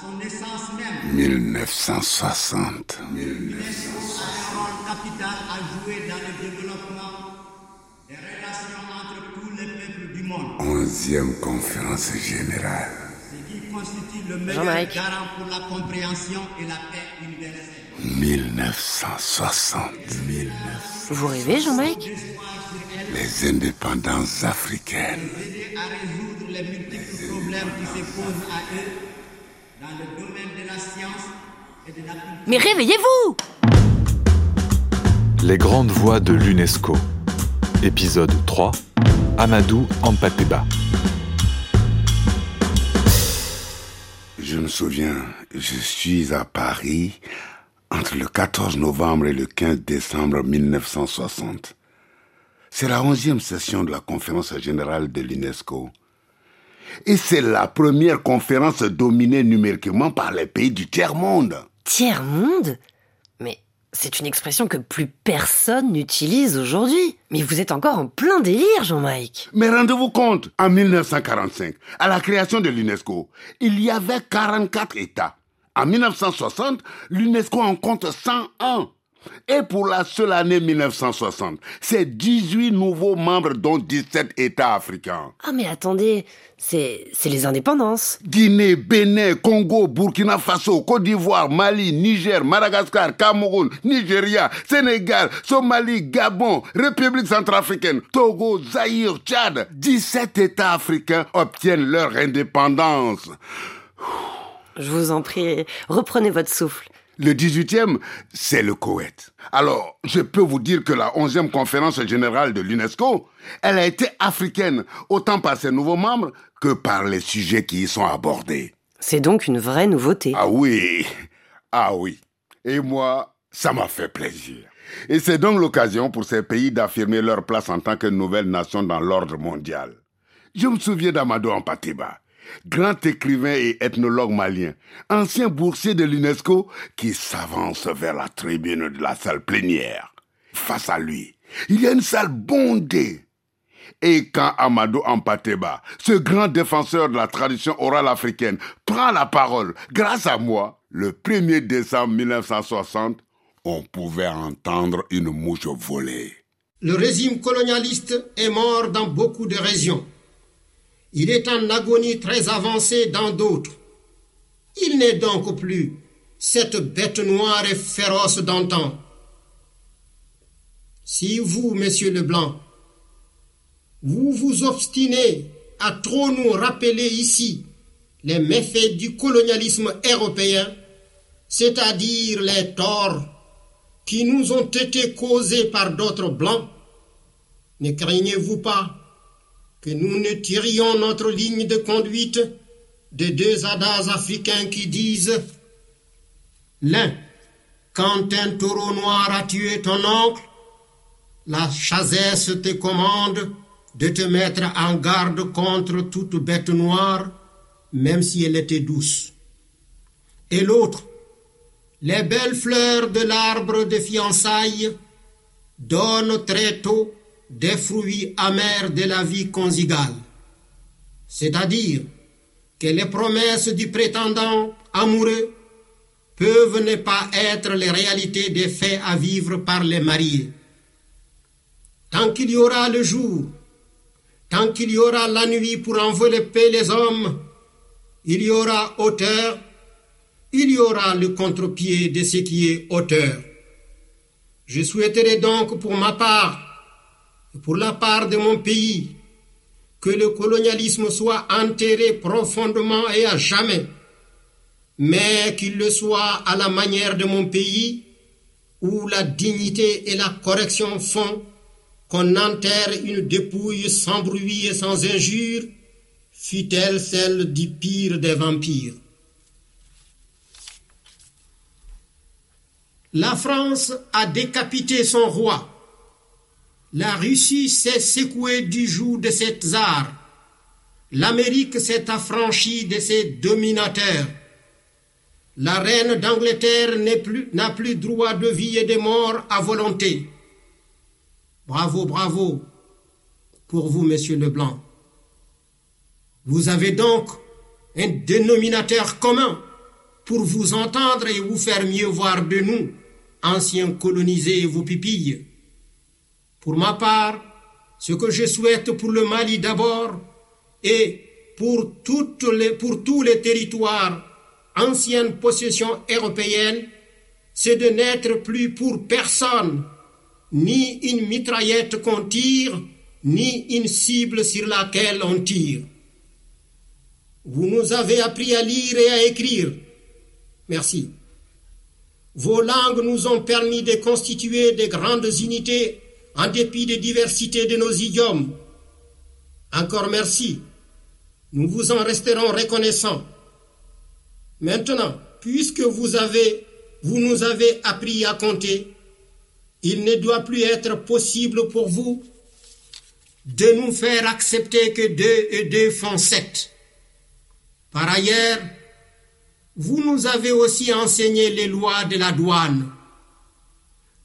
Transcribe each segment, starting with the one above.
son naissance même, 1960. l'UNESCO a un rôle capital à jouer dans le développement des relations entre tous les peuples du monde, Onzième conférence générale. ce qui constitue le meilleur Jean-Marc. garant pour la compréhension et la paix universelle. 1960. 1900. Vous rêvez, Jean-Mike Les indépendances africaines. Aider à résoudre les multiples problèmes qui se posent à eux dans le domaine de la science et de la culture. Mais réveillez-vous Les grandes voix de l'UNESCO. Épisode 3. Amadou Ampateba. Je me souviens, je suis à Paris entre le 14 novembre et le 15 décembre 1960. C'est la onzième session de la conférence générale de l'UNESCO. Et c'est la première conférence dominée numériquement par les pays du tiers-monde. Tiers-monde? Mais c'est une expression que plus personne n'utilise aujourd'hui. Mais vous êtes encore en plein délire, Jean-Mike. Mais rendez-vous compte, en 1945, à la création de l'UNESCO, il y avait 44 États. En 1960, l'UNESCO en compte 101. Et pour la seule année 1960, c'est 18 nouveaux membres dont 17 États africains. Ah mais attendez, c'est c'est les indépendances. Guinée, Bénin, Congo, Burkina Faso, Côte d'Ivoire, Mali, Niger, Madagascar, Cameroun, Nigeria, Sénégal, Somalie, Gabon, République centrafricaine, Togo, Zaïre, Tchad. 17 États africains obtiennent leur indépendance. Je vous en prie, reprenez votre souffle. Le 18e, c'est le Koweït. Alors, je peux vous dire que la 11e conférence générale de l'UNESCO, elle a été africaine, autant par ses nouveaux membres que par les sujets qui y sont abordés. C'est donc une vraie nouveauté. Ah oui, ah oui. Et moi, ça m'a fait plaisir. Et c'est donc l'occasion pour ces pays d'affirmer leur place en tant que nouvelle nation dans l'ordre mondial. Je me souviens d'Amadou Ampateba, grand écrivain et ethnologue malien, ancien boursier de l'UNESCO, qui s'avance vers la tribune de la salle plénière. Face à lui, il y a une salle bondée. Et quand Amadou Ampateba, ce grand défenseur de la tradition orale africaine, prend la parole, grâce à moi, le 1er décembre 1960, on pouvait entendre une mouche voler. Le régime colonialiste est mort dans beaucoup de régions. Il est en agonie très avancée dans d'autres. Il n'est donc plus cette bête noire et féroce d'antan. Si vous, monsieur Leblanc, vous vous obstinez à trop nous rappeler ici les méfaits du colonialisme européen, c'est-à-dire les torts qui nous ont été causés par d'autres blancs, ne craignez-vous pas que nous ne tirions notre ligne de conduite de deux adages africains qui disent l'un, quand un taureau noir a tué ton oncle, la chasesse te commande de te mettre en garde contre toute bête noire, même si elle était douce. Et l'autre, les belles fleurs de l'arbre de fiançailles donnent très tôt des fruits amers de la vie conjugale. C'est-à-dire que les promesses du prétendant amoureux peuvent ne pas être les réalités des faits à vivre par les mariés. Tant qu'il y aura le jour, tant qu'il y aura la nuit pour envelopper les hommes, il y aura auteur, il y aura le contre-pied de ce qui est auteur. Je souhaiterais donc pour ma part, pour la part de mon pays, que le colonialisme soit enterré profondément et à jamais, mais qu'il le soit à la manière de mon pays, où la dignité et la correction font qu'on enterre une dépouille sans bruit et sans injure, fut-elle celle du pire des vampires. La France a décapité son roi. La Russie s'est secouée du joug de ses tsars. L'Amérique s'est affranchie de ses dominateurs. La reine d'Angleterre n'a plus, droit de vie et de mort à volonté. Bravo, bravo pour vous, monsieur Leblanc. Vous avez donc un dénominateur commun, pour vous entendre et vous faire mieux voir de nous, anciens colonisés et vos pipilles. Pour ma part, ce que je souhaite pour le Mali d'abord et pour, tous les territoires anciennes possessions européennes, c'est de n'être plus pour personne ni une mitraillette qu'on tire, ni une cible sur laquelle on tire. Vous nous avez appris à lire et à écrire. Merci. Vos langues nous ont permis de constituer de grandes unités en dépit des diversités de nos idiomes. Encore merci. Nous vous en resterons reconnaissants. Maintenant, puisque vous vous nous avez appris à compter, il ne doit plus être possible pour vous de nous faire accepter que deux et deux font sept. Par ailleurs, vous nous avez aussi enseigné les lois de la douane.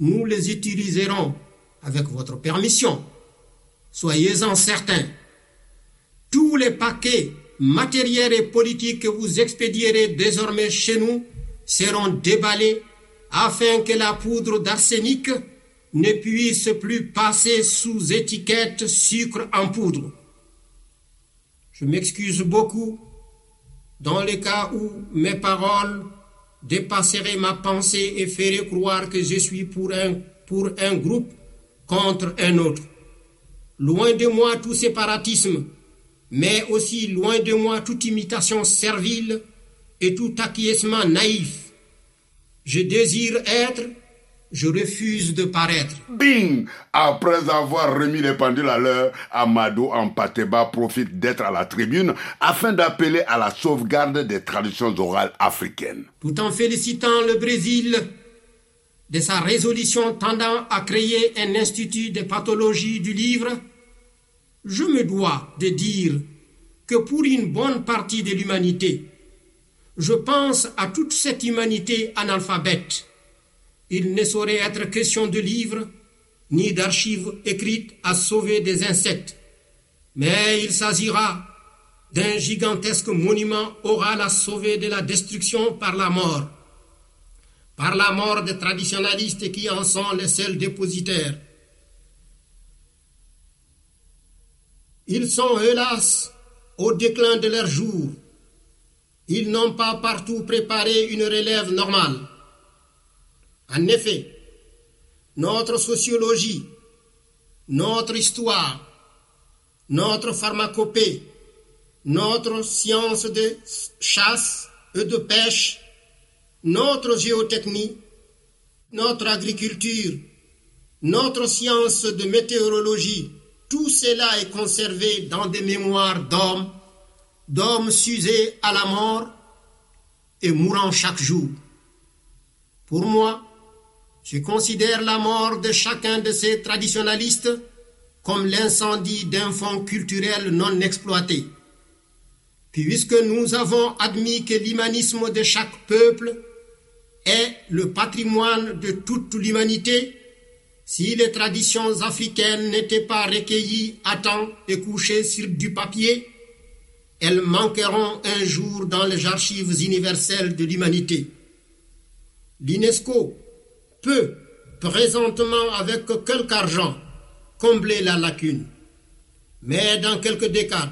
Nous les utiliserons avec votre permission. Soyez-en certains. Tous les paquets matériels et politiques que vous expédierez désormais chez nous seront déballés afin que la poudre d'arsenic ne puisse plus passer sous étiquette sucre en poudre. Je m'excuse beaucoup dans le cas où mes paroles dépasseraient ma pensée et feraient croire que je suis pour un, pour un groupe contre un autre. Loin de moi tout séparatisme, mais aussi loin de moi toute imitation servile et tout acquiescement naïf. Je désire être je refuse de paraître. Bing Après avoir remis les pendules à l'heure, Amadou Ampateba profite d'être à la tribune afin d'appeler à la sauvegarde des traditions orales africaines. Tout en félicitant le Brésil de sa résolution tendant à créer un institut de pathologie du livre, je me dois de dire que pour une bonne partie de l'humanité, je pense à toute cette humanité analphabète. Il ne saurait être question de livres ni d'archives écrites à sauver des insectes, mais il s'agira d'un gigantesque monument oral à sauver de la destruction par la mort, par la mort des traditionalistes qui en sont les seuls dépositaires. Ils sont, hélas, au déclin de leur jour. Ils n'ont pas partout préparé une relève normale. En effet, notre sociologie, notre histoire, notre pharmacopée, notre science de chasse et de pêche, notre géotechnie, notre agriculture, notre science de météorologie, tout cela est conservé dans des mémoires d'hommes, d'hommes susés à la mort et mourant chaque jour. Pour moi, je considère la mort de chacun de ces traditionalistes comme l'incendie d'un fonds culturel non exploité. Puisque nous avons admis que l'humanisme de chaque peuple est le patrimoine de toute l'humanité, si les traditions africaines n'étaient pas recueillies à temps et couchées sur du papier, elles manqueront un jour dans les archives universelles de l'humanité. L'UNESCO peut, présentement avec quelque argent, combler la lacune. Mais dans quelques décades,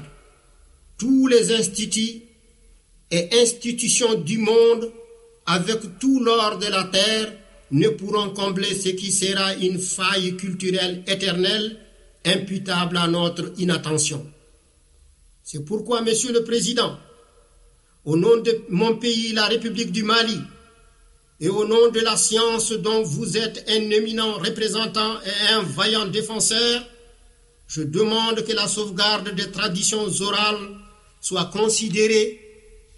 tous les instituts et institutions du monde, avec tout l'or de la terre, ne pourront combler ce qui sera une faille culturelle éternelle imputable à notre inattention. C'est pourquoi, Monsieur le Président, au nom de mon pays, la République du Mali, et au nom de la science dont vous êtes un éminent représentant et un vaillant défenseur, je demande que la sauvegarde des traditions orales soit considérée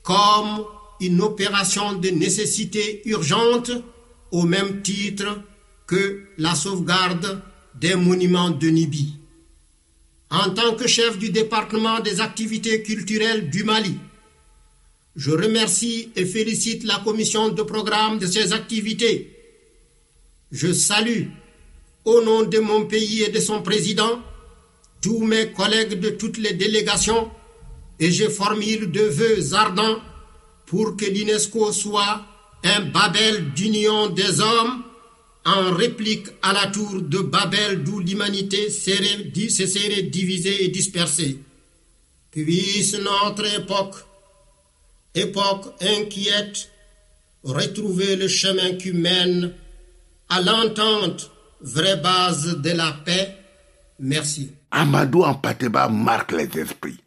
comme une opération de nécessité urgente au même titre que la sauvegarde des monuments de Nibi. En tant que chef du département des activités culturelles du Mali, je remercie et félicite la commission de programme de ses activités. Je salue, au nom de mon pays et de son président, tous mes collègues de toutes les délégations et je formule de vœux ardents pour que l'UNESCO soit un Babel d'union des hommes en réplique à la tour de Babel d'où l'humanité se serait divisée et dispersée. Puisse notre époque, époque inquiète, retrouver le chemin qui mène à l'entente, vraie base de la paix. Merci. Amadou Ampateba marque les esprits.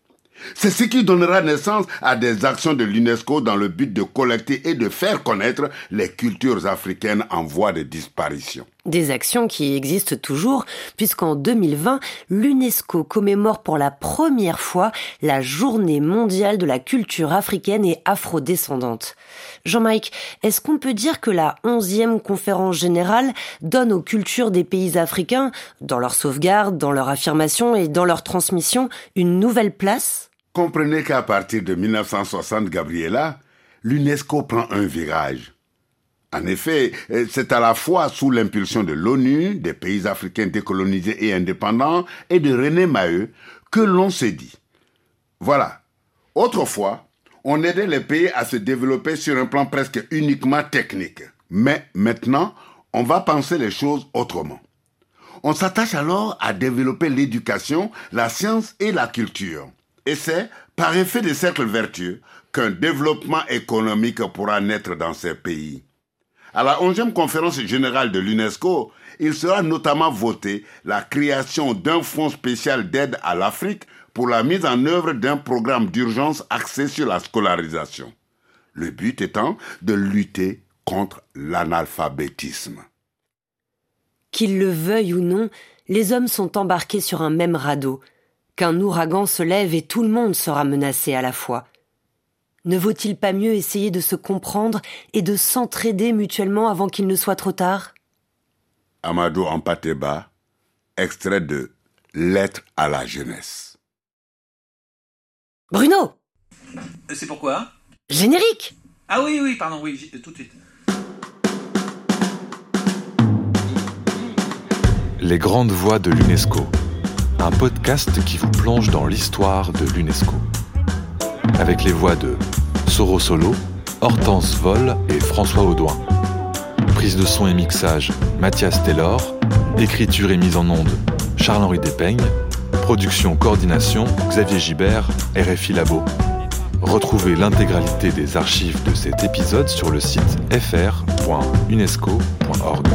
C'est ce qui donnera naissance à des actions de l'UNESCO dans le but de collecter et de faire connaître les cultures africaines en voie de disparition. Des actions qui existent toujours, puisqu'en 2020, l'UNESCO commémore pour la première fois la journée mondiale de la culture africaine et afrodescendante. Jean-Mike, est-ce qu'on peut dire que la onzième conférence générale donne aux cultures des pays africains, dans leur sauvegarde, dans leur affirmation et dans leur transmission, une nouvelle place? Comprenez qu'à partir de 1960, Gabriela, l'UNESCO prend un virage. En effet, c'est à la fois sous l'impulsion de l'ONU, des pays africains décolonisés et indépendants, et de René Maheu, que l'on s'est dit. Voilà. Autrefois, on aidait les pays à se développer sur un plan presque uniquement technique. Mais maintenant, on va penser les choses autrement. On s'attache alors à développer l'éducation, la science et la culture. Et c'est par effet de cercle vertueux qu'un développement économique pourra naître dans ces pays. À la 11e conférence générale de l'UNESCO, il sera notamment voté la création d'un fonds spécial d'aide à l'Afrique pour la mise en œuvre d'un programme d'urgence axé sur la scolarisation. Le but étant de lutter contre l'analphabétisme. Qu'ils le veuillent ou non, les hommes sont embarqués sur un même radeau, qu'un ouragan se lève et tout le monde sera menacé à la fois. Ne vaut-il pas mieux essayer de se comprendre et de s'entraider mutuellement avant qu'il ne soit trop tard? Amadou Ampateba, extrait de Lettre à la jeunesse. Bruno C'est pourquoi? Générique Ah oui, oui, pardon, oui, tout de suite. Les grandes voix de l'UNESCO un podcast qui vous plonge dans l'histoire de l'UNESCO. Avec les voix de Soro Solo, Hortense Vol et François Audouin. Prise de son et mixage, Mathias Taylor. Écriture et mise en onde, Charles-Henri Despeignes. Production coordination, Xavier Gibert, RFI Labo. Retrouvez l'intégralité des archives de cet épisode sur le site fr.unesco.org.